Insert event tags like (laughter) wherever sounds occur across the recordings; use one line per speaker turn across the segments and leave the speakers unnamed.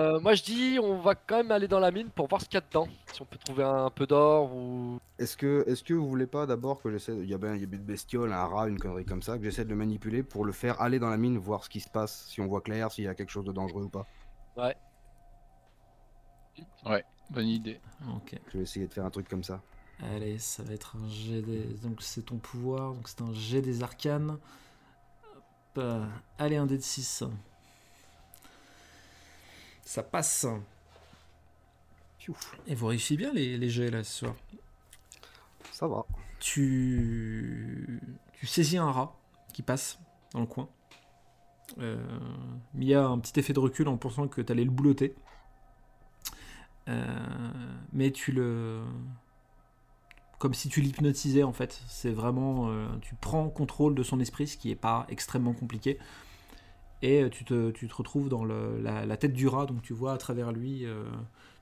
Euh, moi je dis on va quand même aller dans la mine pour voir ce qu'il y a dedans. Si on peut trouver un, peu d'or ou.
Est-ce que, est que vous voulez pas d'abord que j'essaie. Il y a bien il y a une bestiole, un rat, une connerie comme ça, que j'essaie de le manipuler pour le faire aller dans la mine, voir ce qui se passe, si on voit clair, s'il y a quelque chose de dangereux ou pas?
Ouais.
Ouais, bonne idée.
Ok.
Je vais essayer de faire un truc comme ça.
Allez, ça va être un jet des. Donc c'est ton pouvoir, donc c'est un jet des arcanes. Hop, euh, Allez, un dé de 6. Ça passe. Et vous réussissez bien les, les jets là ce soir?
Ça va.
Tu, tu saisis un rat qui passe dans le coin. Euh, Mia a un petit effet de recul en pensant que tu allais le boulotter. Euh, mais tu le. Comme si tu l'hypnotisais en fait. C'est vraiment. euh, tu prends contrôle de son esprit, ce qui est pas extrêmement compliqué. Et euh, tu te, tu te retrouves dans le- la, la tête du rat, donc tu vois à travers lui, euh,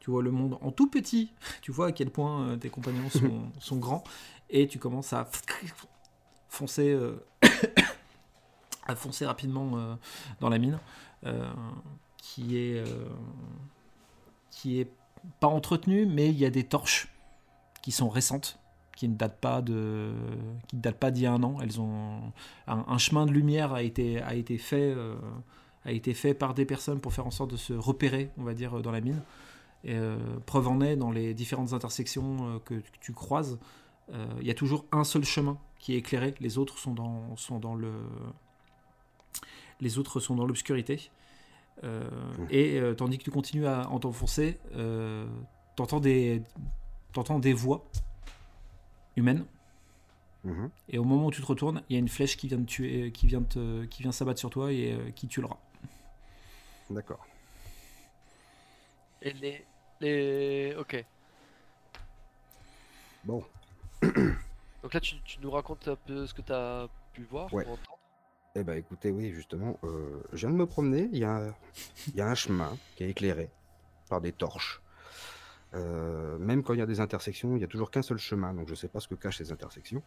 tu vois le monde en tout petit. (laughs) Tu vois à quel point euh, tes compagnons sont, (laughs) sont grands. Et tu commences à (coughs) foncer, euh, (coughs) à foncer rapidement euh, dans la mine, qui est, qui est pas entretenue, mais il y a des torches qui sont récentes, qui ne datent pas de, qui ne datent pas d'il y a un an. Elles ont un, un chemin de lumière a été, a été fait, euh, a été fait par des personnes pour faire en sorte de se repérer, on va dire, dans la mine. Et, euh, preuve en est dans les différentes intersections euh, que, que tu croises, il y a toujours un seul chemin qui est éclairé. Les autres sont dans, sont dans le, les autres sont dans l'obscurité. Euh, et euh, tandis que tu continues à en t'enfoncer, euh, t'entends des, t'entends des voix humaines.
Mhm.
Et au moment où tu te retournes, il y a une flèche qui vient de tuer, qui vient de te- qui vient s'abattre sur toi et euh, qui tue le rat.
D'accord.
Et les. les... Ok.
Bon. (clears throat)
Donc là tu, tu nous racontes un peu ce que t'as pu voir
Ouais.
ou entendre.
Eh ben écoutez, oui, justement, euh, je viens de me promener, il y a, il y a un chemin qui est éclairé par des torches. Euh, même quand il y a des intersections, il n'y a toujours qu'un seul chemin, donc je sais pas ce que cachent ces intersections.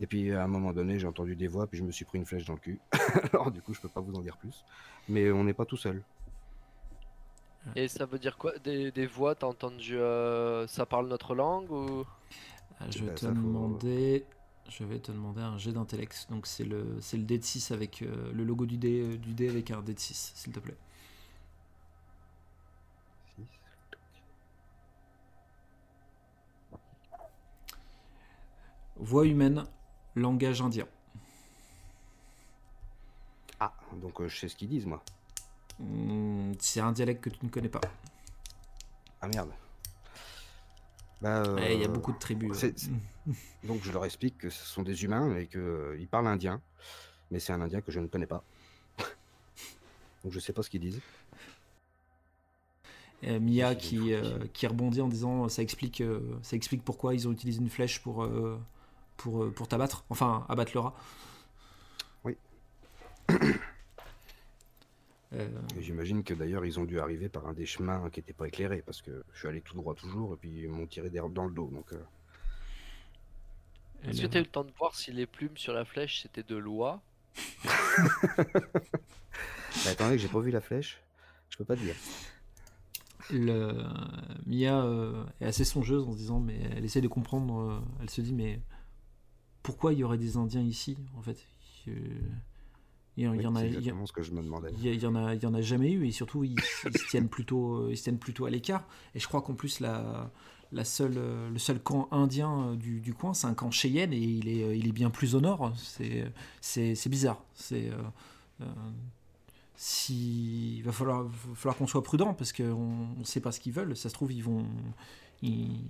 Et puis à un moment donné, j'ai entendu des voix, puis je me suis pris une flèche dans le cul. (laughs) Alors du coup, je peux pas vous en dire plus. Mais on n'est pas tout seul.
Et ça veut dire quoi? Des, des voix, t'as entendu euh, ça parle notre langue ou?
Ah, Je vais
Ben,
te demander, je vais te demander un jet d'intellect. Donc c'est le, c'est le dé de 6 avec euh, le logo du dé, du dé avec un dé de 6, s'il te plaît.
Six.
Voix humaine, langage indien.
Ah, donc euh, je sais ce qu'ils disent, moi.
Hmm, c'est un dialecte que tu ne connais pas.
Ah merde. Bah,
Ouais, Il y a
euh,
beaucoup de tribus.
c'est-
ouais.
c'est- (laughs) Donc je leur explique que ce sont des humains et qu'ils parlent indien. Mais c'est un indien que je ne connais pas. (laughs) donc je sais pas ce qu'ils disent.
Euh, Mia qui, euh,
qui-
rebondit en disant ça explique, euh, ça explique pourquoi ils ont utilisé une flèche pour, euh, pour, euh, pour t'abattre, enfin abattre le rat.
Oui.
Euh,
J'imagine que d'ailleurs ils ont dû arriver par un des chemins qui n'était pas éclairé parce que je suis allé tout droit toujours et puis ils m'ont tiré des dans le dos. Donc euh,
Est-ce que
elle-
t'as eu le temps de voir si les plumes sur la flèche c'était de l'oie (laughs)
bah, attendez que j'ai pas vu la flèche. Je peux pas te dire.
le- Mia euh, est assez songeuse en se disant, mais elle essaie de comprendre. euh, elle se dit, mais pourquoi il y aurait des Indiens ici En fait, il y,
Oui,
y en a, il y a-
exactement ce que je me demandais.
il y, a- il y en a, il y en a jamais eu et surtout ils, ils se tiennent plutôt, ils se tiennent plutôt à l'écart. Et je crois qu'en plus la, la seule, le seul camp indien euh, du, du coin, c'est un camp Cheyenne et il est, il est bien plus au nord. C'est, c'est, c'est bizarre. C'est, euh, euh, si, il va falloir, va falloir qu'on soit prudent parce qu'on ne sait pas ce qu'ils veulent. Ça se trouve ils vont, ils,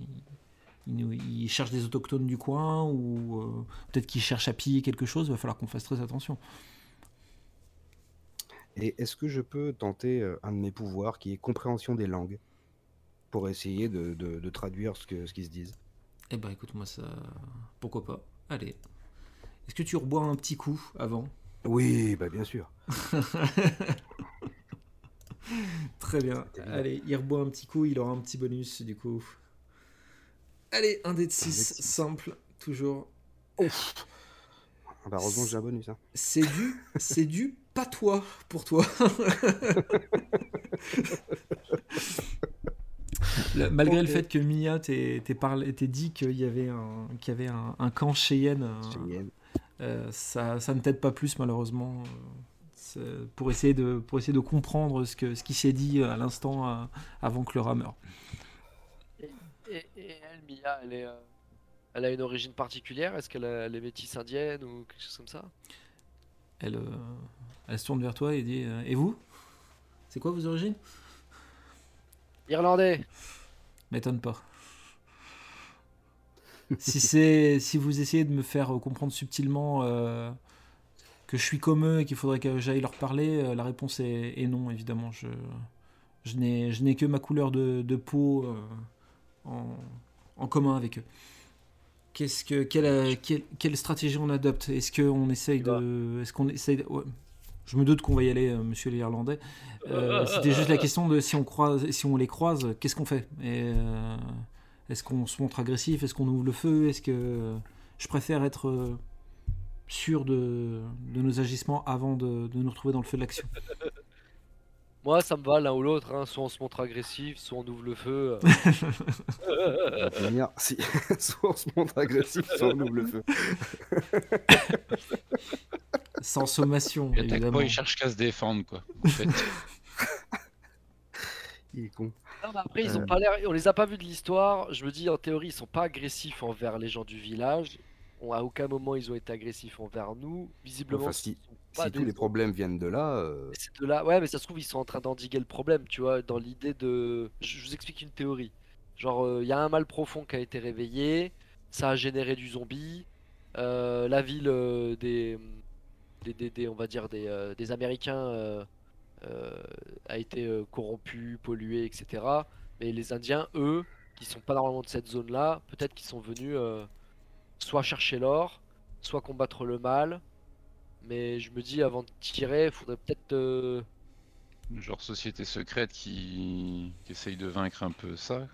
ils ils cherchent des autochtones du coin ou euh, peut-être qu'ils cherchent à piller quelque chose. Il va falloir qu'on fasse très attention.
Et est-ce que je peux tenter euh, un de mes pouvoirs qui est compréhension des langues pour essayer de, de- de traduire ce qu'ils se disent?
Eh ben écoute, moi ça. Pourquoi pas Allez. Est-ce que tu rebois un petit coup avant?
Oui, bah bien sûr. (laughs)
Très bien. Allez, il reboit un petit coup, il aura un petit bonus du coup. Allez, un dé de
Un dé de
6,
six.
simple, toujours.
Ah bah, heureusement que j'ai un bonus. Hein.
C'est du, c'est du patois pour toi. Le- malgré le fait que Mia t'ait t'ait parlé- t'ait dit qu'il y avait un, qu'il y avait un, un camp Cheyenne, euh,
Cheyenne.
euh, ça, ça ne t'aide pas plus malheureusement. euh, Pour essayer, de, pour essayer de comprendre ce, que, ce qui s'est dit à l'instant euh, avant que le rat meure.
Et, et elle, Mia, elle, est, euh, elle a une origine particulière? Est-ce qu'elle a- elle est métisse indienne ou quelque chose comme ça?
Elle, euh, elle se tourne vers toi et dit euh, Et vous? C'est quoi vos origines?
Irlandais.
M'étonne pas. si c'est si vous essayez de me faire euh, comprendre subtilement euh, que je suis comme eux et qu'il faudrait que j'aille leur parler, euh, la réponse est, est non évidemment. Je je n'ai je n'ai que ma couleur de, de peau euh, en, en commun avec eux. Qu'est-ce que quelle, euh, quelle, quelle stratégie on adopte? Est-ce qu'on essaye de est-ce qu'on essaye de- ouais. Je me doute qu'on va y aller, euh, Monsieur l'Irlandais. Euh, (laughs) C'était juste la question de si on croise, si on les croise, qu'est-ce qu'on fait? Euh, Est-ce qu'on se montre agressif? Est-ce qu'on ouvre le feu? Est-ce que je préfère être sûr de, de nos agissements avant de, de nous retrouver dans le feu de l'action? (laughs)
Moi, ça me va l'un ou l'autre. hein. Soit on se montre agressif, soit on ouvre le feu. euh.
Si, (laughs) soit on se montre agressif, soit on ouvre le feu. (laughs)
Sans sommation,
Il attaque pas, il cherche qu'à se défendre, quoi. En fait. (laughs)
Il est con.
Non, mais après, ils ont
Euh.
pas l'air. On les a pas vus de l'histoire. Je me dis, en théorie, ils sont pas agressifs envers les gens du village. On- à aucun moment ils ont été agressifs envers nous. Visiblement,
Enfin, si-
pas
Si tous les problèmes viennent de là, euh,
de là. Ouais, mais ça se trouve, ils sont en train d'endiguer le problème, tu vois, dans l'idée de. Je vous explique une théorie. Genre, il y a un mal profond qui a été réveillé, ça a généré du zombie, euh, la ville euh, des, des, des- des- on va dire, des, euh, des Américains euh, euh, a été euh, corrompue, polluée, etc. Mais les Indiens, eux, qui sont pas normalement de cette zone-là, peut-être qu'ils sont venus euh, soit chercher l'or, soit combattre le mal. Mais je me dis, avant de tirer, faudrait peut-être. euh,
Genre société secrète qui... qui essaye de vaincre un peu ça.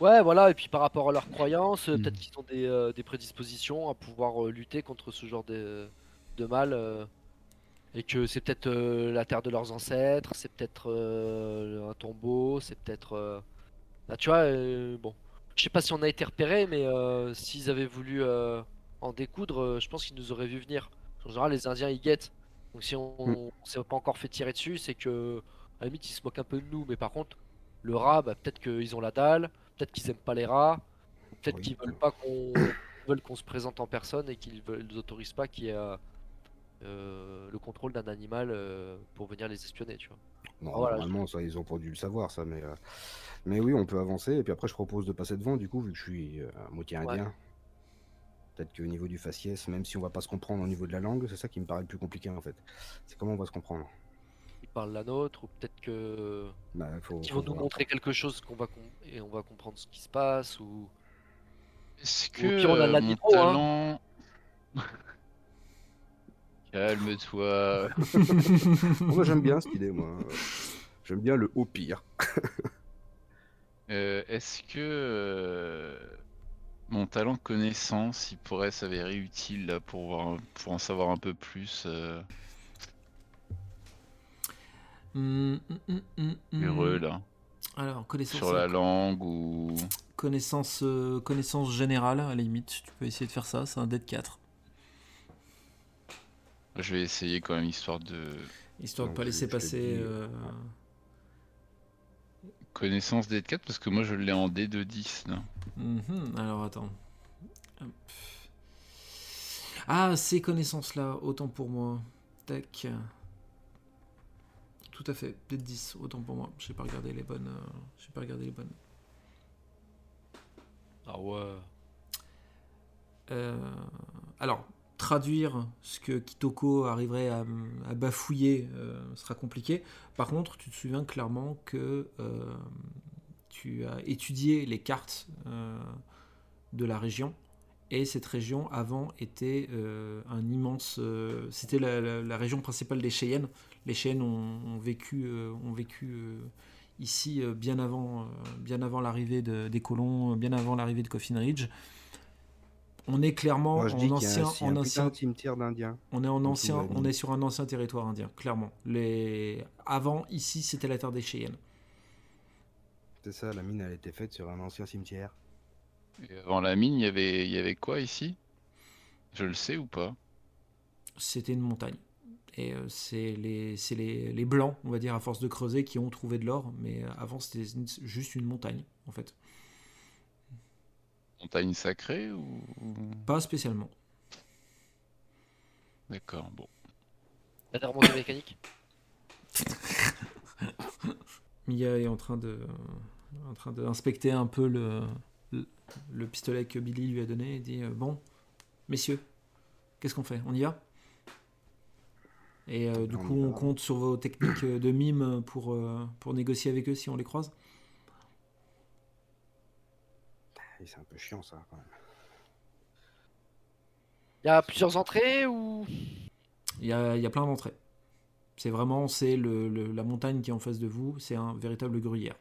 Ouais, voilà, et puis par rapport à leurs croyances, euh,
Mm.
peut-être qu'ils ont des, euh, des prédispositions à pouvoir euh, lutter contre ce genre de, de mal. euh, et que c'est peut-être euh, la terre de leurs ancêtres, c'est peut-être euh, un tombeau, c'est peut-être. euh, Là, tu vois, euh, bon. Je sais pas si on a été repérés, mais euh, s'ils avaient voulu euh, en découdre, euh, je pense qu'ils nous auraient vu venir. En général, les Indiens ils guettent. Donc si on,
Mm.
on s'est pas encore fait tirer dessus, c'est que à la limite ils se moquent un peu de nous. Mais par contre, le rat, bah, peut-être qu'ils ont la dalle, peut-être qu'ils aiment pas les rats, peut-être
Oui.
qu'ils veulent pas qu'on (coughs) veulent qu'on se présente en personne et qu'ils veulent, ils autorisent pas qu'il y ait euh, le contrôle d'un animal euh, pour venir les espionner, tu vois.
non,
Ah, voilà,
normalement, ça, ils ont pas dû le savoir, ça. Mais, euh, mais oui, on peut avancer. Et puis après, je propose de passer devant, du coup, vu que je suis à moitié
Ouais.
Peut-être qu'au niveau du faciès, même si on va pas se comprendre au niveau de la langue, c'est ça qui me paraît le plus compliqué, en fait. C'est comment on va se comprendre.
Ils parlent la nôtre, ou peut-être que
Bah, faut,
qu'ils vont nous
voir.
montrer quelque chose qu'on va com- et on va comprendre ce qui se passe ou
Est-ce que
pire, on a la
euh, mon
nitro, hein.
talent... (laughs) Calme-toi. (laughs)
Moi, j'aime bien cette idée, moi. J'aime bien le au pire. (laughs)
Euh, Est-ce que euh, mon talent connaissance, il pourrait s'avérer utile là, pour, voir, pour en savoir un peu plus euh,
Hum, hum, hum,
heureux là,
Alors, connaissance,
sur la langue ou...
connaissance, euh, connaissance générale, à la limite, tu peux essayer de faire ça, c'est un dé de 4.
Je vais essayer quand même histoire de
Histoire de
Donc,
pas laisser passer. euh,
connaissance D4 parce que moi je l'ai en D de 10 là.
Mhm, Alors attends. Ah, ces connaissances-là, autant pour moi. Tac. Tout à fait, peut-être 10, autant pour moi. J'ai pas regardé les bonnes. euh, J'ai pas regardé les bonnes.
ah ouais.
Euh, alors, traduire ce que Kitoko arriverait à, à bafouiller euh, sera compliqué. Par contre, tu te souviens clairement que euh, tu as étudié les cartes euh, de la région. Et cette région avant était euh, un immense. euh, C'était la, la- la région principale des Cheyennes. Les Cheyennes ont, ont vécu, ont vécu ici bien avant, bien avant l'arrivée de- des colons, bien avant l'arrivée de Coffin Ridge On est clairement
Moi,
en
a
ancien, en ancien
cimetière d'Indiens.
On est en ancien, on est sur un ancien territoire indien, clairement. Les... Avant, ici, c'était la terre des Cheyennes.
C'est ça, la mine, elle était faite sur un ancien cimetière.
Et avant la mine, il y avait, il y avait quoi ici? Je le sais ou pas?
C'était une montagne. Et euh, c'est les, c'est les, les blancs, on va dire, à force de creuser, qui ont trouvé de l'or. Mais euh, avant, c'était juste une montagne, en fait.
Montagne sacrée ou
Pas spécialement.
D'accord, bon.
La des remontées mécaniques (laughs)
Mia est en train de, en train d'inspecter un peu le, le, le pistolet que Billy lui a donné et dit euh, Bon, messieurs, qu'est-ce qu'on fait? On y va? Et euh, du
On
coup, on compte sur vos techniques euh, de mime pour, euh, pour négocier avec eux si on les croise.
Et c'est un peu chiant, ça, quand même.
Il y a plusieurs entrées ou?
Il y a, il y a plein d'entrées. C'est vraiment c'est le, le- la montagne qui est en face de vous, c'est un véritable gruyère.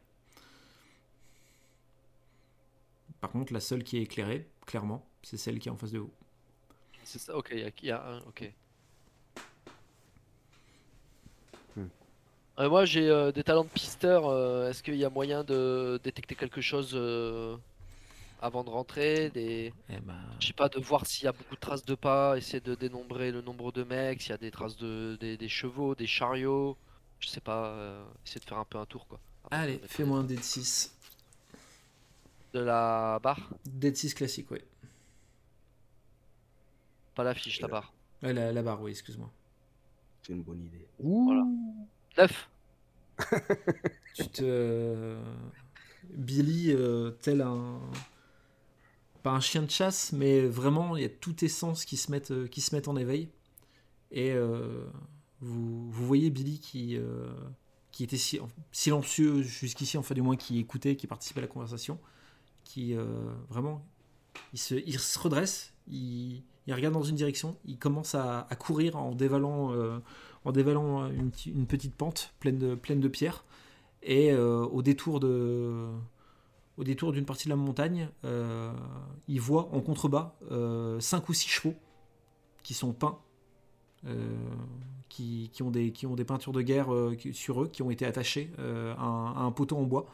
Par contre, la seule qui est éclairée, clairement, c'est celle qui est en face de vous.
C'est ça, ok, il y a- il y, a un, ok.
Hmm.
Euh, moi j'ai euh, des talents de pisteur, euh, est-ce qu'il y a moyen de détecter quelque chose euh, avant de rentrer des...
Eh ben,
Je sais pas, de voir s'il y a beaucoup de traces de pas, essayer de dénombrer le nombre de mecs, s'il y a des traces de des, des chevaux, des chariots, je sais pas, euh, essayer de faire un peu un tour quoi.
Allez, fais-moi un de 6.
De la barre,
de 6 classique, oui.
pas la fiche, la barre.
Ouais, la, la barre, oui, excuse-moi.
C'est une bonne idée.
Voilà. 9
Tu te. Billy, euh, tel un. Pas un chien de chasse, mais vraiment, il y a tous tes sens qui se mettent, euh, qui se mettent en éveil. Et euh, vous, vous voyez Billy qui, euh, qui était si- silencieux jusqu'ici, enfin du moins qui écoutait, qui participait à la conversation, qui vraiment, il se, il se redresse, il, il regarde dans une direction, il commence à, courir en dévalant, en dévalant une, une petite pente pleine de, pleine de pierres. Et au détour de, au détour d'une partie de la montagne, euh, il voit en contrebas euh, cinq ou six chevaux qui sont peints, euh, qui, qui ont des, qui ont des peintures de guerre euh, sur eux, qui ont été attachés euh, à, un, à un poteau en bois.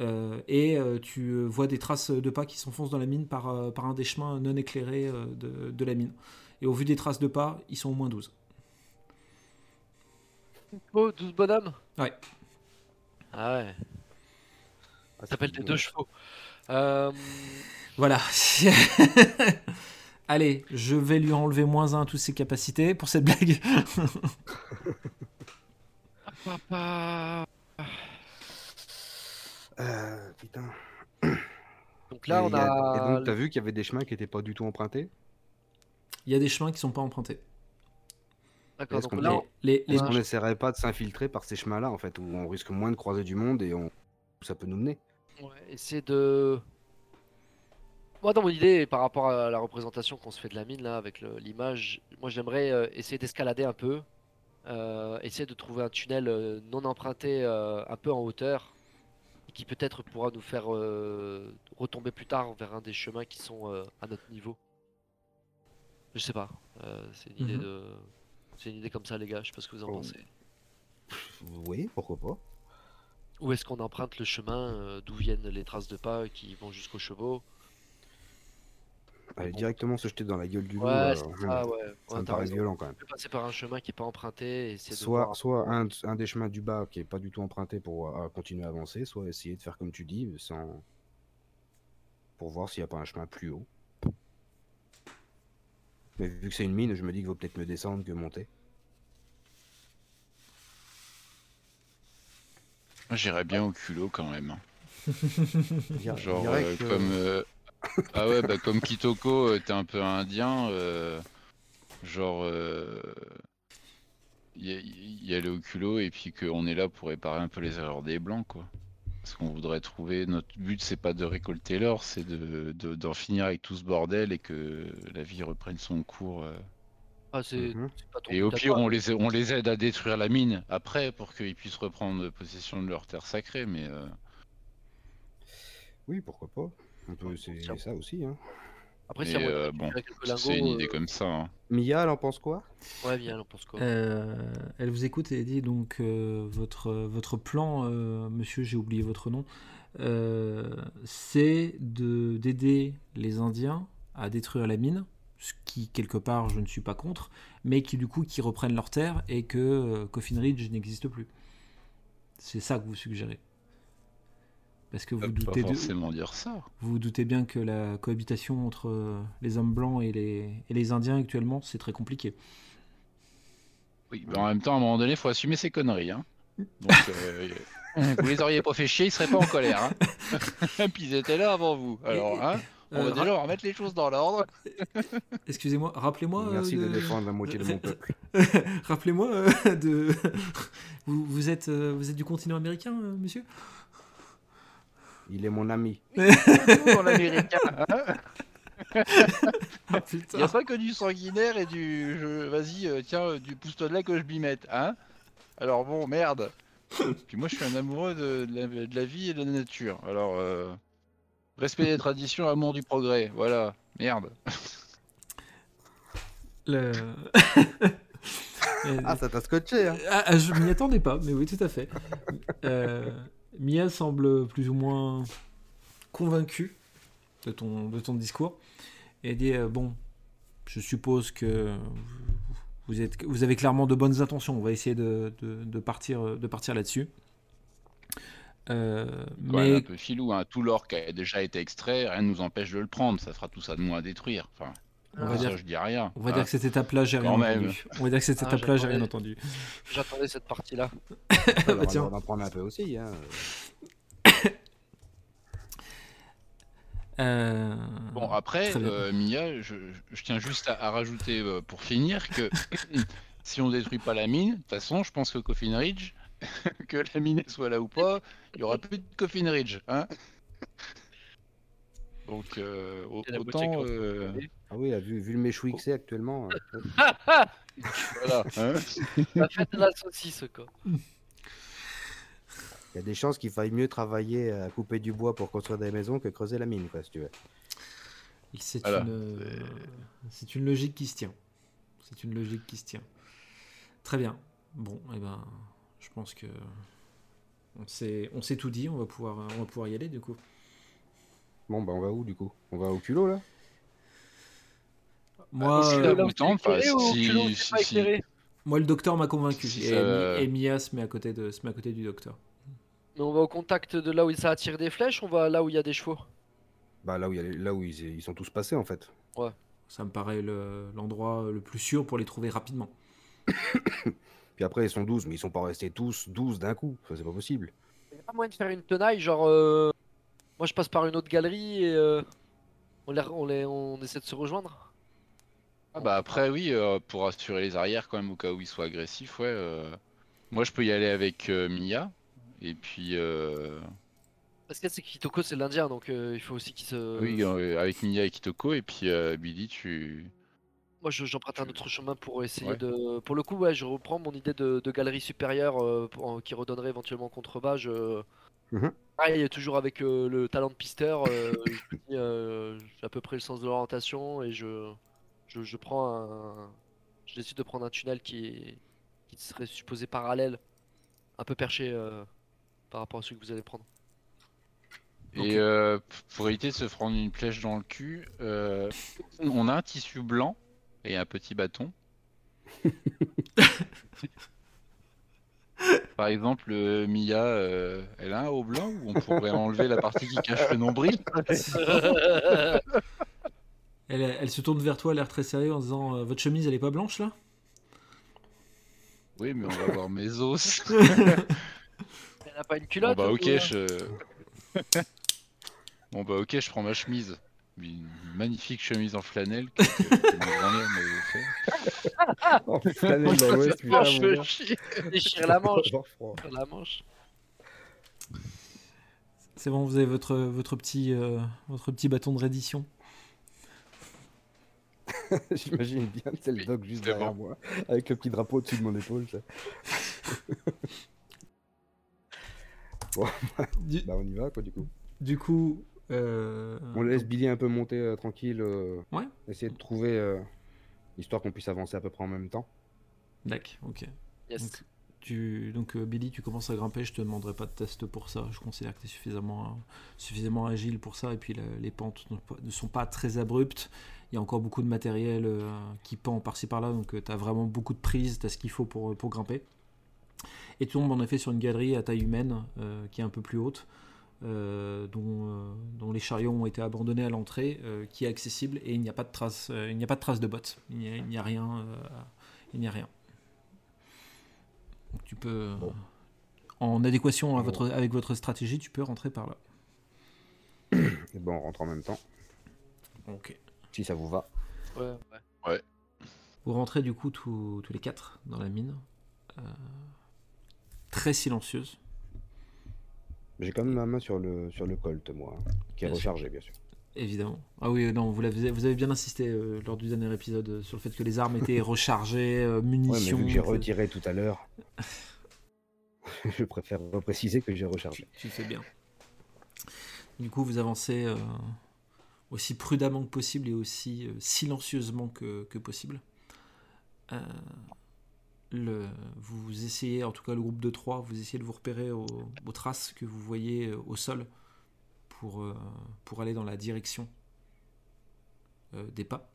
Euh, et euh, tu euh, vois des traces de pas qui s'enfoncent dans la mine par, euh, par un des chemins non éclairés euh, de, de la mine. Et au vu des traces de pas, ils sont au moins 12.
Oh, 12 bonhommes?
Ouais.
Ah ouais,
Ah,
ça s'appelle
c'est
des
bon.
deux chevaux. Euh,
Voilà. (laughs) Allez, je vais lui enlever moins 1 à toutes ses capacités pour cette blague.
papa. (laughs)
Euh, putain.
Donc là,
Et
on
a-
a.
Et donc, t'as vu qu'il y avait des chemins qui étaient pas du tout empruntés?
Il y a des chemins qui sont pas empruntés.
D'accord,
Est-ce qu'on
là,
Les,
n'essaierait pas de s'infiltrer par ces chemins-là, en fait, où on risque moins de croiser du monde et on... où ça peut nous mener?
Ouais, essayer de. Moi, dans mon idée, par rapport à la représentation qu'on se fait de la mine là, avec l'image, moi j'aimerais euh, essayer d'escalader un peu, euh, essayer de trouver un tunnel euh, non emprunté un peu en hauteur, et qui peut-être pourra nous faire retomber plus tard vers un des chemins qui sont à notre niveau. Je sais pas, c'est une idée de. C'est une idée comme ça, les gars, je sais pas ce que vous en
Oh.
pensez.
Oui, pourquoi pas
Où est-ce qu'on emprunte le chemin, euh, d'où viennent les traces de pas qui vont jusqu'aux chevaux?
Aller
bon.
directement se jeter dans la gueule du loup,
Ouais,
euh,
c'est
hum,
ça, ouais.
ça
Ouais,
me paraît
raison.
violent quand même.
On peut passer par un chemin qui est pas emprunté et essayer de
Soit, soit un, un des chemins du bas qui est pas du tout emprunté pour euh, continuer à avancer, soit essayer de faire comme tu dis, sans... pour voir s'il n'y a pas un chemin plus haut. Mais vu que c'est une mine, je me dis qu'il vaut peut-être me descendre que monter.
J'irais bien au culot quand même. (laughs) Genre euh,
que-
comme euh, ah ouais bah comme Kitoko euh, t'es un peu indien euh, genre il y, a- y aller au culot et puis qu'on est là pour réparer un peu les erreurs des blancs quoi parce qu'on voudrait trouver notre but c'est pas de récolter l'or c'est de de- d'en finir avec tout ce bordel et que la vie reprenne son cours euh.
Ah, c'est c'est pas ton
et au pire on les on les aide à détruire la mine après pour qu'ils puissent reprendre possession de leur terre sacrée mais euh,
Oui, pourquoi pas. On peut
Ouais,
essayer
tiens.
ça aussi. Hein.
Après,
euh, bon, c'est une idée
euh,
comme ça. hein.
Mia, elle en pense quoi?
Ouais, elle en pense quoi?
Euh, elle vous écoute et dit donc euh, votre, votre plan, euh, monsieur, j'ai oublié votre nom, euh, c'est de d'aider les Indiens à détruire la mine, ce qui quelque part je ne suis pas contre, mais qui du coup qui reprennent leurs terres et que euh, Coffin Ridge n'existe plus. C'est ça que vous suggérez. Parce que vous
peut
doutez,
pas
de,
forcément dire ça.
vous vous doutez bien que la cohabitation entre euh, les hommes blancs et les, et les Indiens actuellement, c'est très compliqué.
Oui, mais en même temps, à un moment donné, il faut assumer ses conneries. Hein. Donc, euh, (laughs) vous les auriez pas fait chier, ils seraient pas en colère. Hein. (laughs) (laughs) Puis ils étaient là avant vous. Alors, hein, on
Euh,
va déjà remettre les choses dans l'ordre. (laughs)
Excusez-moi, rappelez-moi. euh,
Merci de...
de-
défendre la moitié de mon (laughs) peuple. (laughs)
rappelez-moi euh, de. vous, vous êtes, euh, vous êtes du continent américain, euh, monsieur?
Il est mon ami.
en américain. hein.
Ah,
Il n'y a pas que du sanguinaire et du. je- Vas-y, euh, tiens, euh, du pousse-toi de là que je m'y mette. Hein Alors bon, merde. Puis moi, je suis un amoureux de, de la, de la vie et de la nature. Alors, euh, respect des traditions, amour du progrès. Voilà. Merde.
Le- (laughs)
Ah, ça t'a scotché, hein
ah, ah, je m'y attendais pas, mais oui, tout à fait. Euh, Mia semble plus ou moins convaincue de ton, de ton discours et elle dit euh, Bon, je suppose que vous, êtes, vous avez clairement de bonnes intentions. On va essayer de, de- de partir, de partir là-dessus. Euh, mais
un peu filou. Hein. Tout l'or qui a déjà été extrait, rien ne nous empêche de le prendre. Ça fera tout ça de moins à détruire. Enfin,
on va
ça,
dire,
je dis rien.
on va
hein.
dire que cette étape-là, j'ai rien entendu. On va dire que cette
Ah,
étape-là, j'ai rien entendu.
J'attendais cette partie-là. (laughs)
On
bah,
va
tiens.
en prendre un peu aussi, hein. (coughs)
Euh,
Bon, après, euh, Mia, je, je tiens juste à, à rajouter euh, pour finir que (coughs) si on détruit pas la mine, de toute façon, je pense que Coffin Ridge, (laughs) que la mine soit là ou pas, il y aura plus de Coffin Ridge. Hein Donc, euh, autant. euh,
Ah oui, là, vu, vu le méchou que c'est actuellement. euh,
voilà. (laughs) hein.
La fête de la saucisse, quoi.
Il y a des chances qu'il faille mieux travailler à couper du bois pour construire des maisons que creuser la mine, quoi, si tu veux.
C'est
Voilà.
une, euh, c'est une logique qui se tient. C'est une logique qui se tient. Très bien. Bon, eh ben, je pense que on s'est, on s'est tout dit. On va pouvoir, on va pouvoir y aller du coup.
Bon, bah, on va où, du coup? On va au culot, là?
Moi,
c'est
euh,
là si-
culot,
si-
pas
si-
moi, le docteur m'a convaincu.
Si
et, Mia se met à côté de, se met à côté du docteur.
Mais on va au contact de là où ça attire des flèches, on va là où il y a des chevaux?
Bah, là où, il y a les- là où ils, ils sont tous passés, en fait.
Ça me paraît le- l'endroit le plus sûr pour les trouver rapidement. (coughs)
Puis après, ils sont 12, mais ils sont pas restés tous 12 d'un coup. Ça, c'est pas possible.
Il y a pas moyen de faire une tenaille, genre. euh, Moi je passe par une autre galerie et. euh, On, les... On, les... on essaie de se rejoindre
Ah bah après oui, euh, pour assurer les arrières quand même au cas où ils soient agressifs, ouais. euh, Moi je peux y aller avec euh, Mia. Et puis euh,
Parce que c'est que Kitoko c'est l'Indien donc euh, il faut aussi qu'il se.
oui, avec Mia et Kitoko. Et puis euh, Billy, tu.
Moi je- j'emprunte un autre chemin pour essayer
Ouais.
de. Pour le coup, ouais, je reprends mon idée de, de galerie supérieure euh, pour- qui redonnerait éventuellement contrebas. Je...
Mhm.
Pareil, toujours avec euh, le talent de pisteur, (coughs) euh, j'ai à peu près le sens de l'orientation et je, je, je prends un. Je décide de prendre un tunnel qui, qui serait supposé parallèle, un peu perché par rapport à celui que vous allez prendre.
Et euh, pour éviter de se prendre une flèche dans le cul, euh, on a un tissu blanc et un petit bâton. (laughs) Par exemple, euh, Mia, euh, elle a un haut blanc ou on pourrait enlever la partie qui cache le nombril? (laughs)
Elle, elle se tourne vers toi, l'air très sérieux, en disant euh, Votre chemise, elle est pas blanche là?
Oui, mais on va voir mes os. (laughs)
Elle n'a pas une
Bon
culotte
bah
ou,
ok, je... bon bah ok, je prends ma chemise. Une magnifique chemise en flanelle que, que- que ma grand-mère m'avait fait.
Planète de l'Ouest, putain,
Manche,
mon gars.
chier. Déchire la manche. La manche.
C'est bon, vous avez votre, votre, petit, euh, votre petit bâton de reddition. (laughs)
J'imagine bien, c'est le doc juste derrière moi, avec le petit drapeau au-dessus de mon épaule. (laughs) (laughs)
Du,
Bah, on y va, quoi, du coup.
du coup, Euh,
On laisse
donc-
Billy un peu monter euh, tranquille. euh,
Ouais.
Essayer de trouver. euh, histoire qu'on puisse avancer à peu près en même temps.
D'accord, ok.
Yes.
Donc, tu, donc euh, Billy, tu commences à grimper, je te demanderai pas de test pour ça. Je considère que tu es suffisamment, suffisamment agile pour ça. Et puis la- les pentes ne sont pas très abruptes. Il y a encore beaucoup de matériel euh, qui pend par-ci par-là, donc tu as vraiment beaucoup de prises, tu as ce qu'il faut pour, pour grimper. Et tu tombes en effet sur une galerie à taille humaine euh, qui est un peu plus haute, euh, dont, euh, dont les chariots ont été abandonnés à l'entrée, euh, qui est accessible et il n'y a pas de traces, euh, il n'y a pas de traces de bottes. Il n'y a, il n'y a rien. euh, il n'y a rien. Donc tu peux, euh,
Bon.
en adéquation à
Bon.
votre, avec votre stratégie, tu peux rentrer par là. (coughs)
Et bon, on rentre en même temps.
Ok.
Si ça vous va.
Ouais, ouais.
Vous rentrez du coup tous, tous les quatre dans la mine, euh, très silencieuse.
J'ai quand même ma main sur le, sur le Colt, moi. hein, qui est
Bien sûr.
rechargé, bien sûr.
Évidemment. Ah oui, non, vous, avez bien insisté euh, lors du dernier épisode euh, sur le fait que les armes étaient (laughs) rechargées, euh,
Ouais, mais
munitions.
que j'ai retiré tout à l'heure, (laughs) je préfère repréciser que j'ai rechargé.
Tu, tu fais bien. Du coup, vous avancez euh, aussi prudemment que possible et aussi silencieusement que, que possible. Vous essayez, en tout cas le groupe de trois, vous essayez de vous repérer aux, traces que vous voyez euh, au sol pour, euh, pour aller dans la direction euh, des pas.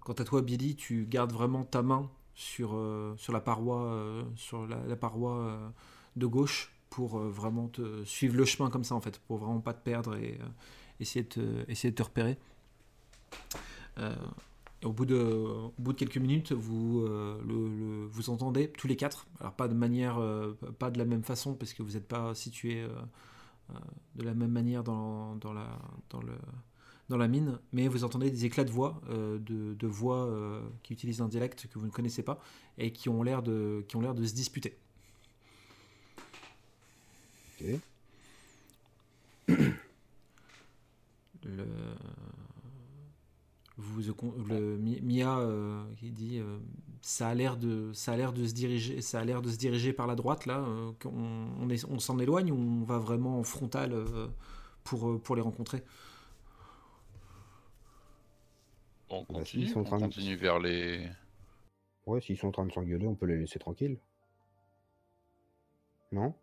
Quant à toi, Billy, tu gardes vraiment ta main sur, sur la paroi, sur la, paroi de gauche pour vraiment te suivre le chemin comme ça en fait, pour vraiment pas te perdre et essayer, de essayer de te repérer. Et au, bout de, au bout de quelques minutes, vous, euh, le, le- vous entendez tous les quatre, alors pas de manière, euh, pas de la même façon parce que vous n'êtes pas situés euh, de la même manière dans, dans, la, dans, le, dans la mine, mais vous entendez des éclats de voix, de, de voix qui utilisent un dialecte que vous ne connaissez pas et qui ont l'air de, qui ont l'air de se disputer.
Ok.
le vous le Mi- Mia euh, qui dit euh, ça a l'air de ça a l'air de se diriger ça a l'air de se diriger par la droite là euh, qu'on- on, est- on s'en éloigne ou on va vraiment en frontal euh, pour euh, pour les rencontrer?
On
Bah,
continue,
s'ils sont en
on
train de-
continue vers les.
Ouais, s'ils sont en train de s'engueuler, on peut les laisser tranquilles. Non?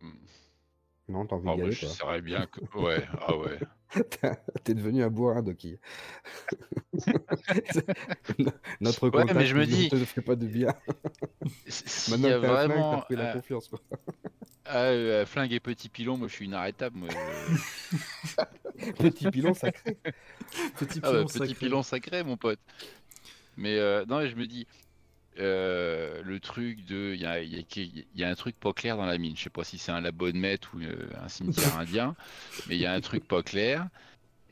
Hmm.
Non, t'as envie
Ah
d'y
bah,
aller,
je
toi
saurais bien que. Ouais, ah ouais. (laughs) (laughs)
T'es devenu un bourrin, Doki. (laughs) Notre
Ouais, mais je me
ne
dis-
te fait pas de bien. (laughs)
S- S'il
Maintenant
y a
flingue,
vraiment.
t'as repris la
euh,
confiance. Quoi.
ah, euh, flingue et petit pilon, moi je suis inarrêtable. Moi, je-
Petit pilon sacré.
petit
Ah petit
sacré.
pilon sacré, mon pote. Mais euh, non, mais je me dis, euh, le truc de. Il y a, il y a- y a un truc pas clair dans la mine. Je sais pas si c'est un labo de maître ou euh, un cimetière (laughs) indien, mais il y a un truc pas clair.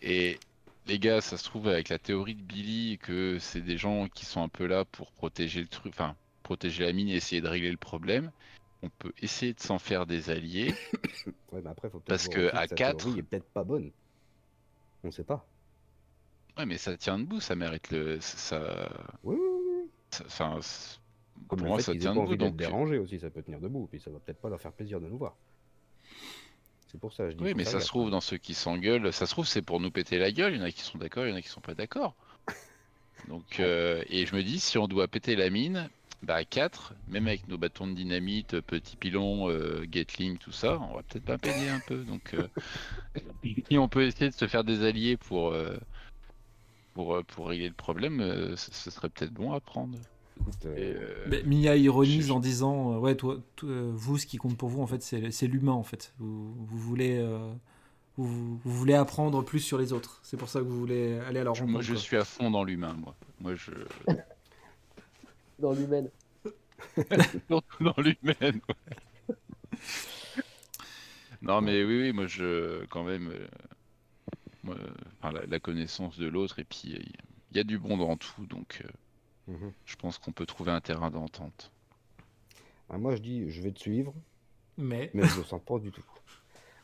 Et les gars, ça se trouve avec la théorie de Billy que c'est des gens qui sont un peu là pour protéger le truc, enfin, protéger la mine et essayer de régler le problème. On peut essayer de s'en faire des alliés. (coughs)
Ouais, mais après, faut peut-être
Parce que à
sa
quatre-
théorie est peut-être pas bonne. On sait pas.
Ouais, mais ça tient debout, ça mérite le. Ça.
Oui, oui,
Enfin, c'est-
Comme
pour
le
moi,
fait
ça tient debout. Donc,
dérangés aussi, ça peut tenir debout. Puis ça va peut-être pas leur faire plaisir de nous voir. C'est pour ça que je dis.
Oui, mais ça se trouve dans ceux qui s'engueulent, ça se trouve c'est pour nous péter la gueule. Il y en a qui sont d'accord, il y en a qui sont pas d'accord. Donc, (laughs) euh, et je me dis, si on doit péter la mine, bah à 4, même avec nos bâtons de dynamite, petits pilons, euh, Gatling, tout ça, on va peut-être pas (laughs) peiner un peu. Donc, euh, (laughs) si on peut essayer de se faire des alliés pour, euh, pour, euh, pour régler le problème, euh, ce ce serait peut-être bon à prendre.
Écoute, euh,
Mais Mia ironise
je-
en disant euh, ouais toi, toi, euh, vous ce qui compte pour vous en fait c'est c'est l'humain en fait vous, vous voulez euh, vous, vous voulez apprendre plus sur les autres c'est pour ça que vous voulez aller à leur rencontre
moi, je
quoi.
suis à fond dans l'humain, moi. Moi, je. (laughs)
Dans l'humaine. (laughs)
Surtout dans l'humaine. ouais. non, mais oui, oui, moi, je, quand même, euh, enfin, la, la connaissance de l'autre, et puis il y a du bon dans tout, donc euh,
mhm.
je pense qu'on peut trouver un terrain d'entente.
Ah, moi, je dis, je vais te suivre,
mais
mais je le sens pas du tout.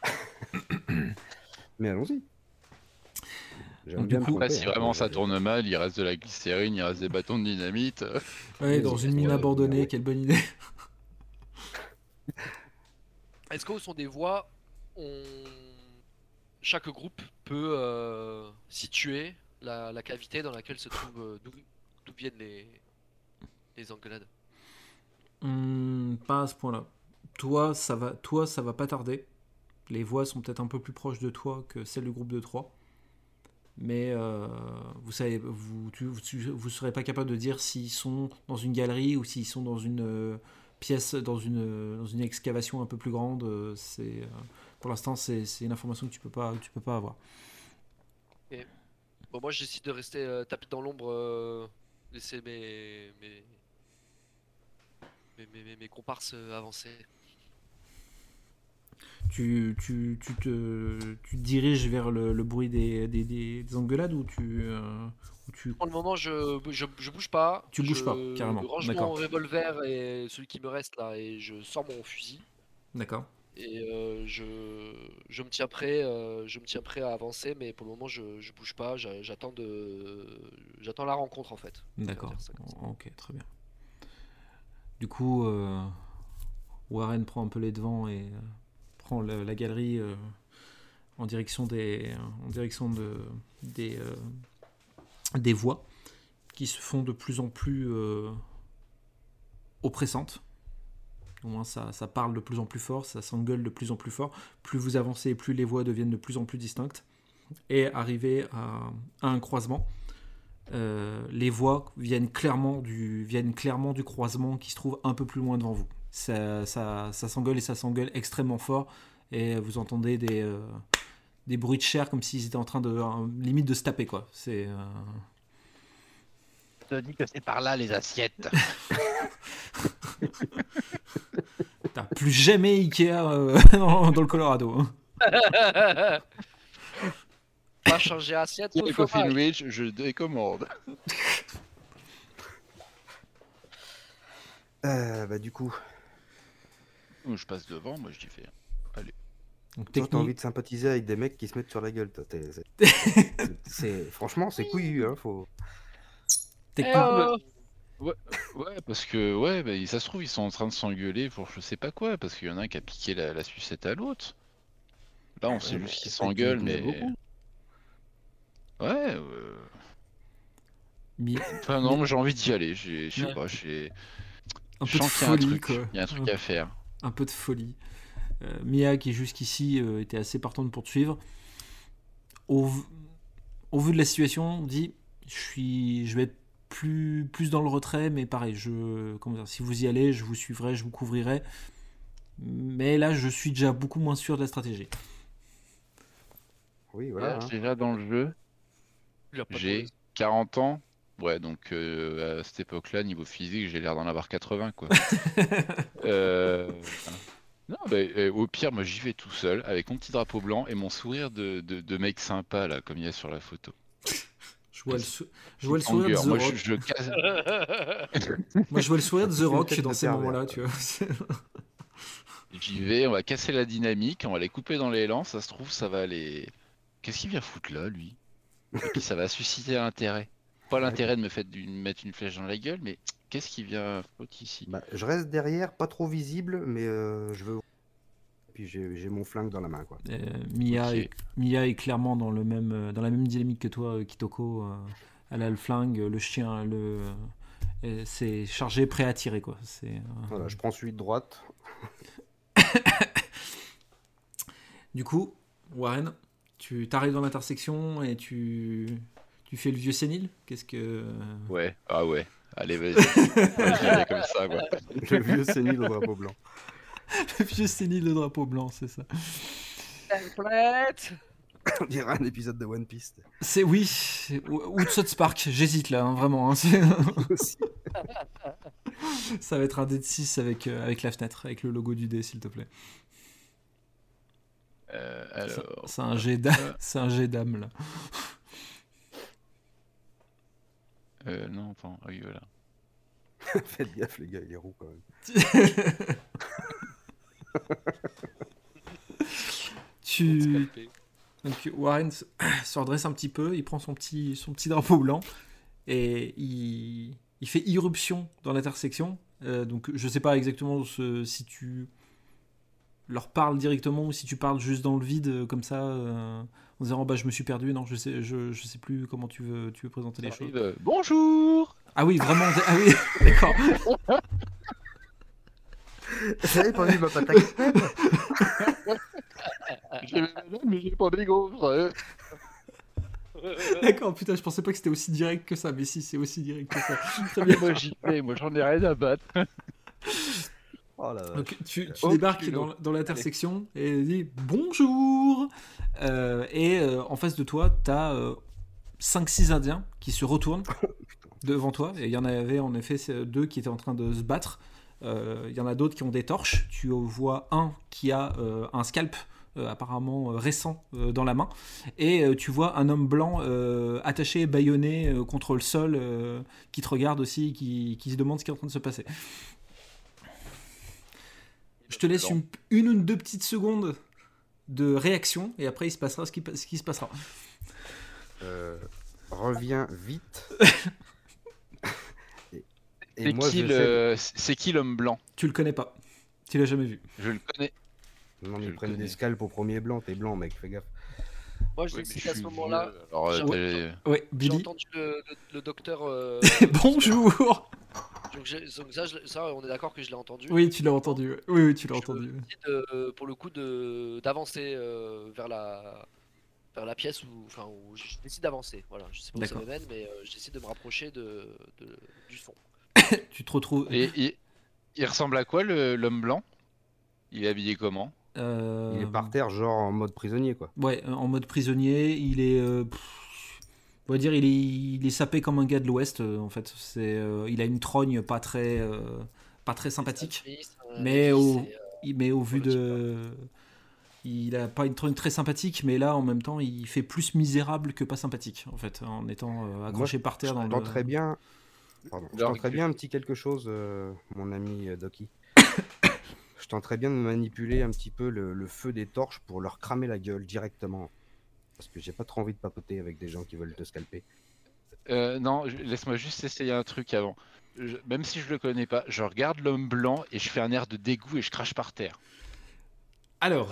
(laughs) mais allons-y.
Donc, du
me
coup-
Après,
tromper,
si
hein,
vraiment ça tourne mal, il reste de la glycérine, il reste des bâtons de dynamite. (laughs)
ouais, dans une mine abandonnée
ouais.
quelle bonne idée
Est-ce qu'au son des voix, on... chaque groupe peut euh, situer la, cavité dans laquelle se trouve euh, d'où viennent les les engueulades
Hmm, pas à ce point-là. Toi, ça va, toi, ça va pas tarder. Les voix sont peut-être un peu plus proches de toi que celles du groupe de 3. Mais euh, vous savez, vous, vous serez pas capable de dire s'ils sont dans une galerie ou s'ils sont dans une euh, pièce, dans une, dans une excavation un peu plus grande. euh, C'est, euh, pour l'instant, c'est une information que tu peux pas, tu peux pas avoir.
Bon, moi, je décide de rester euh, tapis dans l'ombre, euh, laisser mes mes mes, mes- comparses avancer.
Tu, tu, tu, te, tu te diriges vers le, le bruit des, des, des- des engueulades ou tu, euh, tu
Pour le moment, je, je, je bouge pas.
Tu bouges
je
pas, carrément,
range
d'accord.
mon revolver et celui qui me reste là et je sors mon fusil
D'accord.
et euh, je, je me tiens prêt, euh, je me tiens prêt à avancer, mais pour le moment, je, je bouge pas. j'a- J'attends de, j'attends la rencontre en fait.
D'accord. Ok, très bien. Du coup, euh, Warren prend un peu les devants et prend le- la galerie en direction des, en direction de, des, des voix qui se font de plus en plus euh, oppressantes. Au moins, ça, ça parle de plus en plus fort, ça s'engueule de plus en plus fort. Plus vous avancez, plus les voix deviennent de plus en plus distinctes. Et arrivé à, un croisement, euh, les voix viennent clairement, du, viennent clairement du croisement qui se trouve un peu plus loin devant vous. Ça, ça, ça s'engueule et ça s'engueule extrêmement fort et vous entendez des, euh, des bruits de chair comme s'ils étaient en train de euh, limite de se taper quoi. C'est euh,
Je te dis que c'est par là les assiettes. (laughs)
t'as plus jamais Ikea euh, (laughs) dans, le Colorado. hein.
Pas changer assiette,
Pour
fromage.
sandwich, je décommande.
Euh, bah, du coup,
Je passe devant, moi je dis fais.
Donc,
toi, t'as
technique-
envie de sympathiser avec des mecs qui se mettent sur la gueule. (laughs) c'est- franchement, c'est couillu. Hein, faut...
technique-
Eh oh
Ouais, parce que ouais, bah, ça se trouve ils sont en train de s'engueuler pour je sais pas quoi, parce qu'il y en a un qui a piqué la, la sucette à l'autre. Là, on sait
Ouais,
juste
mais
qu'ils s'engueulent, mais ouais. euh,
Mi-
Enfin non, moi j'ai envie d'y aller. j'ai- Je sais
Ouais.
pas, j'ai.
un
Je
peu de
sens qu'il y a un
folie
truc.
quoi.
Il y a un truc à faire.
un peu de folie. Euh, Mia, qui jusqu'ici euh, était assez partante pour te suivre, au, vu de la situation, dit je, suis, je vais être plus, plus dans le retrait, mais pareil, je, comment dire, si vous y allez, je vous suivrai, je vous couvrirai. Mais là, je suis déjà beaucoup moins sûr de la stratégie.
Oui, voilà.
Là,
hein.
déjà dans le jeu, j'ai
mauvaise-
40 ans. Ouais, donc euh, à cette époque-là, niveau physique, j'ai l'air d'en avoir 80, quoi. (laughs) Euh, Non, bah, euh, au pire, moi j'y vais tout seul, avec mon petit drapeau blanc et mon sourire de, de, de mec sympa, là, comme il y a sur la photo.
Je vois le, sou- je vois le sourire de. The
Moi,
Rock.
je, je casse- (laughs)
Moi, je vois le sourire de The Rock dans
de
ces moments-là, tu vois.
J'y vais, on va casser la dynamique, on va les couper dans l'élan, ça se trouve, ça va les. Qu'est-ce qu'il vient foutre là, lui? Et puis ça va susciter l'intérêt. Pas l'intérêt de me, faire d'une- mettre une flèche dans la gueule, mais qu'est-ce qu'il vient ici
Bah, je reste derrière, pas trop visible, mais euh, je veux. Et puis j'ai mon flingue dans la main, quoi.
Euh, Mia, est, Mia est clairement dans, le même, euh, dans la même dynamique que toi, Kitoko. elle a le flingue, le chien, le, c'est chargé, prêt à tirer. Quoi. C'est,
Voilà, je prends celui de droite. (coughs)
Du coup, Warren, tu t'arrives dans l'intersection et tu, tu fais le vieux sénile? Qu'est-ce que.
Ouais, ah ouais, allez, vas-y. Vais comme ça, quoi. (laughs)
Le vieux sénile au drapeau blanc.
le vieux sénile, le drapeau blanc, c'est ça.
Complète
On (coughs) dirait un épisode de One Piece.
C'est oui, ou, de South Park, j'hésite là, hein, vraiment. hein, (laughs) ça va être un dé de 6 avec, euh, avec la fenêtre, avec le logo du dé, s'il te plaît.
Euh,
C'est-
alors,
C'est un c'est un jet d'âme là.
Euh, non, attends, ah oui, voilà. (laughs)
Faites gaffe, les gars, il est roux quand même. (laughs)
tu. Donc Warren se (coughs) se redresse un petit peu, il prend son petit, son petit drapeau blanc et il, il fait irruption dans l'intersection. Euh, donc je sais pas exactement ce- si tu leur parles directement ou si tu parles juste dans le vide euh, comme ça euh, en disant oh, bah je me suis perdu non je sais je, je sais plus comment tu veux tu veux présenter les
Ça
choses
arrive, euh, Bonjour
ah oui vraiment ah oui (laughs) d'accord
pas vu ma patate
J'ai mais j'ai pas des gaufres.
d'accord putain je pensais pas que c'était aussi direct que ça mais si c'est aussi direct que ça (laughs) Très bien.
moi j'y vais, moi j'en ai rien à battre. (laughs)
Oh.
Donc tu, tu
Oh,
débarques dans, dans l'intersection et dit bonjour Euh, et euh, en face de toi t'as 5-6 indiens qui se retournent (laughs) devant toi. Et il y en avait en effet c'est deux qui étaient en train de se battre. Euh, il y en a d'autres qui ont des torches. Tu vois un qui a euh, un scalp euh, apparemment euh, récent euh, dans la main. Et euh, tu vois un homme blanc euh, attaché bâillonné euh, contre le sol euh, qui te regarde aussi qui, qui se demande ce qui est en train de se passer je te laisse une, une ou deux petites secondes de réaction et après il se passera ce qui, ce qui se passera.
Euh, reviens vite. et, (laughs) et
C'est
moi,
qui, le... c'est qui l'homme blanc?
Tu le connais pas. Tu l'as jamais vu.
Je le connais.
sais- Non, ils
le
prennent des scalps au premier blanc. T'es blanc, mec, fais gaffe.
Moi, je
Oui,
sais qu'à ce moment-là,
euh,
j'ai-
Ouais,
entendu le, le- le docteur. euh, (laughs)
Bonjour
donc, ça, je- ça, on est d'accord que je l'ai entendu.
Oui, tu l'as entendu. Oui, oui, tu l'as entendu.
pour le coup de d'avancer euh, vers la vers la pièce où enfin où je décide d'avancer. Voilà, je sais pas où ça me mène, mais euh, j'essaie de me rapprocher de, de- du fond. (coughs)
Tu te retrouves.
Et il... il ressemble à quoi le- l'homme blanc? Il est habillé comment?
Euh,
Il est par terre, genre en mode prisonnier, quoi.
Ouais, en mode prisonnier. Il est. euh, pff, on va dire, il est, il est sapé comme un gars de l'Ouest, euh, en fait. C'est, euh, il a une trogne pas très, euh, pas très sympathique. Mais au- mais au vu de. Il a pas une trogne très sympathique, mais là en même temps il fait plus misérable que pas sympathique en fait, en étant euh, accroché par terre dans
Je
le.
tenterais bien. Pardon. Je tenterais bien un petit quelque chose, euh, mon ami Doki. (coughs) je tenterais bien de manipuler un petit peu le, le feu des torches pour leur cramer la gueule directement. Parce que j'ai pas trop envie de papoter avec des gens qui veulent te scalper.
Euh, Non, je- laisse-moi juste essayer un truc avant. Je- Même si je le connais pas, je regarde l'homme blanc et je fais un air de dégoût et je crache par terre.
Alors,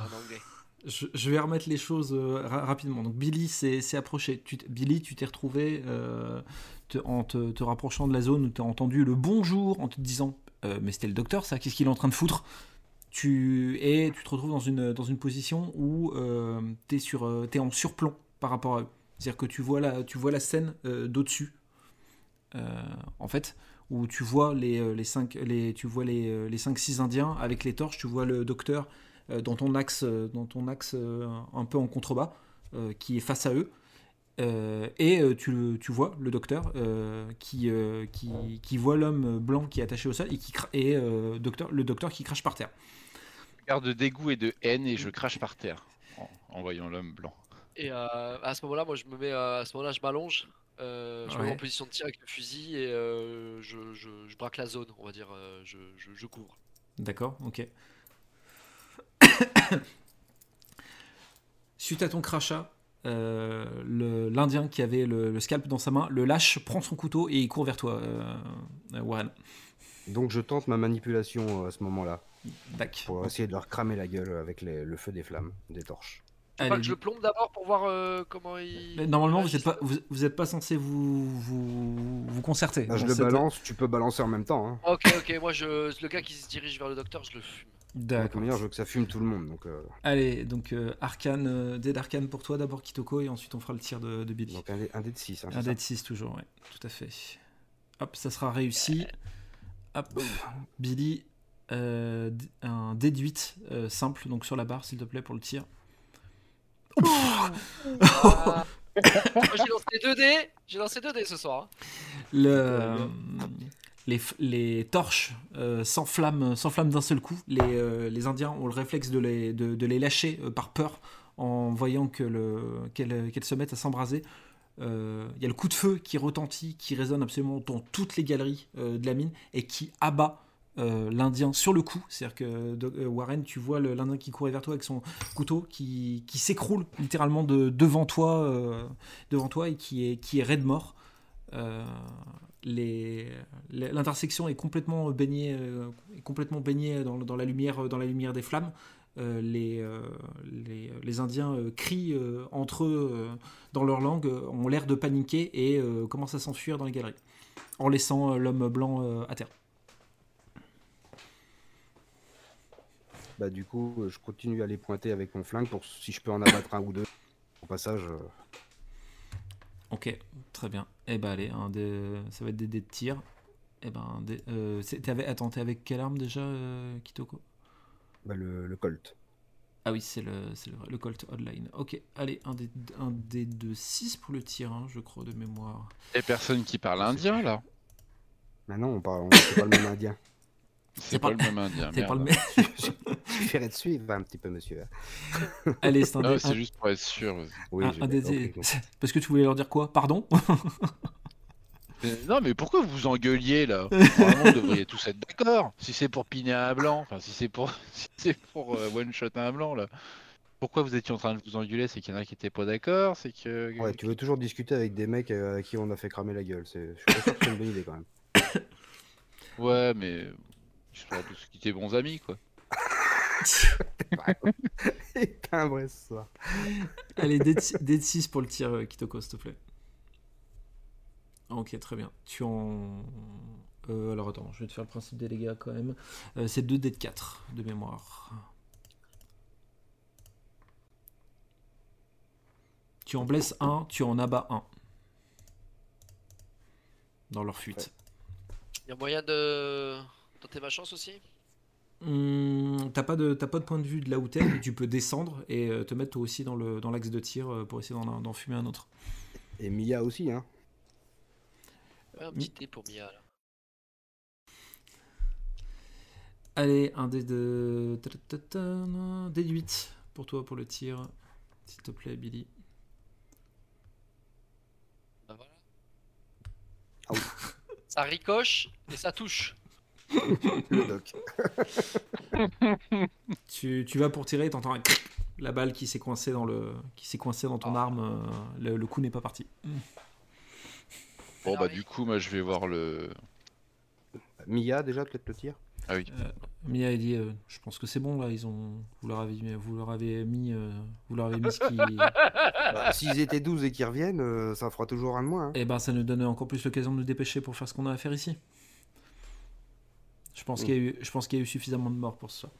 je, je vais remettre les choses euh, ra- rapidement. Donc Billy s'est approché. Tu Billy, tu t'es retrouvé euh, te- en te, te rapprochant de la zone où tu as entendu le bonjour en te disant euh, mais c'était le docteur ça, qu'est-ce qu'il est en train de foutre? Tu, Et tu te retrouves dans une, dans une position où tu es, en surplomb par rapport à eux. C'est-à-dire que tu vois la, tu vois la scène euh, d'au-dessus, euh, en fait, où tu vois les, euh, les 5 les, les, euh, 5-6 indiens avec les torches, tu vois le docteur euh, dans ton axe, euh, dans ton axe euh, un peu en contrebas, euh, qui est face à eux. Euh, et euh, tu, tu vois le docteur euh, qui, euh, qui, qui voit l'homme blanc qui est attaché au sol et, qui et euh, docteur, le docteur qui crache par terre.
Air de dégoût et de haine et je crache par terre en, en voyant l'homme blanc.
Et euh, à ce moment-là, moi, je me mets euh, à ce moment-là, je m'allonge, euh, je me mets en position de tir avec le fusil et euh, je, je, je braque la zone, on va dire, euh, je, je, je couvre.
D'accord, ok. (coughs) Suite à ton crachat, euh, l'Indien qui avait le, le scalp dans sa main le lâche, prend son couteau et il court vers toi, Warren.
Donc je tente ma manipulation à ce moment-là.
Dac.
Pour essayer de leur cramer la gueule avec les- le feu des flammes, des torches.
Allez,
pas que je le plombe d'abord pour voir euh, comment il.
Mais Normalement, vous n'êtes pas, vous, vous êtes pas censé vous, vous, vous concerter.
Là, je
dans
le balance, tu peux balancer en même temps. Hein.
Ok, ok, moi, je, le gars qui se dirige vers le docteur, je le fume.
D'accord.
je veux que ça fume tout le monde. Donc, euh,
Allez, donc euh, Arcane, euh, dé d'Arcane pour toi d'abord Kitoko et ensuite on fera le tir de, de Billy.
donc un, dé, un dé de 6. Hein,
Un dé de 6 toujours, ouais, tout à fait. Hop, ça sera réussi. Hop, Billy, euh, un dé de 8 euh, simple, donc sur la barre s'il te plaît pour le tir.
Ah. Moi, j'ai lancé 2 dés, j'ai lancé 2 dés ce soir. hein.
Le, euh, les, les torches euh, s'enflamment s'enflamment d'un seul coup. Les, euh, les Indiens ont le réflexe de les, de, de les lâcher euh, par peur en voyant que le- qu'elles qu'elles se mettent à s'embraser. Euh, Il y a le coup de feu qui retentit, qui résonne absolument dans toutes les galeries euh, de la mine et qui abat euh, l'Indien sur le coup. C'est-à-dire que euh, Warren, tu vois l'Indien qui courait vers toi avec son couteau qui, qui s'écroule littéralement de, devant toi, euh, devant toi et qui est, qui est raide mort. L'intersection est complètement baignée, est complètement baignée dans, la lumière, dans la lumière des flammes. les, les, Indiens crient entre eux dans leur langue, ont l'air de paniquer et commencent à s'enfuir dans les galeries, en laissant l'homme blanc à terre.
Bah, du coup, euh, je continue à les pointer avec mon flingue pour si je peux en abattre un ou deux. Au passage, euh,
Ok, très bien. Et bah allez, un dé- ça va être des dés de tir. Et ben, un dé- euh, attends, t'es avec quelle arme déjà, euh, Kitoko?
bah, le, le Colt.
Ah oui, c'est le, c'est le, le Colt Hotline. Ok, allez, un dé, un dé de 6 pour le tir, hein, je crois, de mémoire.
Et personne qui parle indien là?
Maintenant, on parle, on- c'est pas le même indien.
C'est
pas
pas, le même indien.
C'est pas le même. (laughs)
De suivre un petit peu, monsieur. (laughs)
Allez, c'est un
c'est
un-
juste pour être sûr.
Oui,
un- un. (laughs) Parce que tu voulais leur dire quoi? Pardon?
Mais- Non, mais pourquoi vous vous engueuliez là? Vous devriez tous être d'accord. Si c'est pour piner un blanc, enfin, si c'est pour, si c'est pour euh, one shot un blanc là. Pourquoi vous étiez en train de vous engueuler? C'est qu'il y en a qui étaient pas d'accord C'est que.
Ouais, tu veux toujours discuter avec des mecs euh, à qui on a fait cramer la gueule. C'est... Je suis pas sûr que c'est une bonne idée quand même.
Ouais, mais. Se quitter bons amis quoi. (laughs)
C'est pas vrai ce soir.
Allez, de 6 pour le tir, euh, Kitoko, s'il te plaît. Ok, très bien. Tu en. Euh, alors attends, je vais te faire le principe des dégâts quand même. Euh, c'est 2 dés de 4 de mémoire. Tu en blesses un, tu en abats un. Dans leur fuite.
Y a moyen de tenter ma chance aussi
Hum, T'as pas, de- t'as pas de point de vue de là où t'es, mais tu peux descendre et euh, te mettre toi aussi dans le- dans l'axe de tir euh, pour essayer d'en d'en fumer un autre.
Et Mia aussi, hein.
Ouais, un petit thé pour Mia là.
Allez, un dé de. Dé de 8 pour toi pour le tir. S'il te plaît, Billy.
Ben voilà.
Ah oui.
Ça ricoche et ça touche. (laughs)
Le doc. (laughs)
Tu, tu vas pour tirer et t'entends un cric. la balle qui s'est coincée dans le qui s'est coincée dans ton
Ah.
arme. euh, le, le coup n'est pas parti.
Bon, bah, du coup, moi, je vais voir le.
Mia, déjà, peut-être le tir
Ah oui.
Mia a dit, euh, je pense que c'est bon là. Ils ont, vous leur avez, mis- vous leur avez mis, euh, vous leur avez mis ce qui. (laughs)
Bah, S'ils étaient 12 et qu'ils reviennent, euh, ça fera toujours un de moins. hein.
Eh ben, ça nous donne encore plus l'occasion de nous dépêcher pour faire ce qu'on a à faire ici. Je pense
Mm.
qu'il y a eu, je pense qu'il y a eu suffisamment de morts pour ce soir.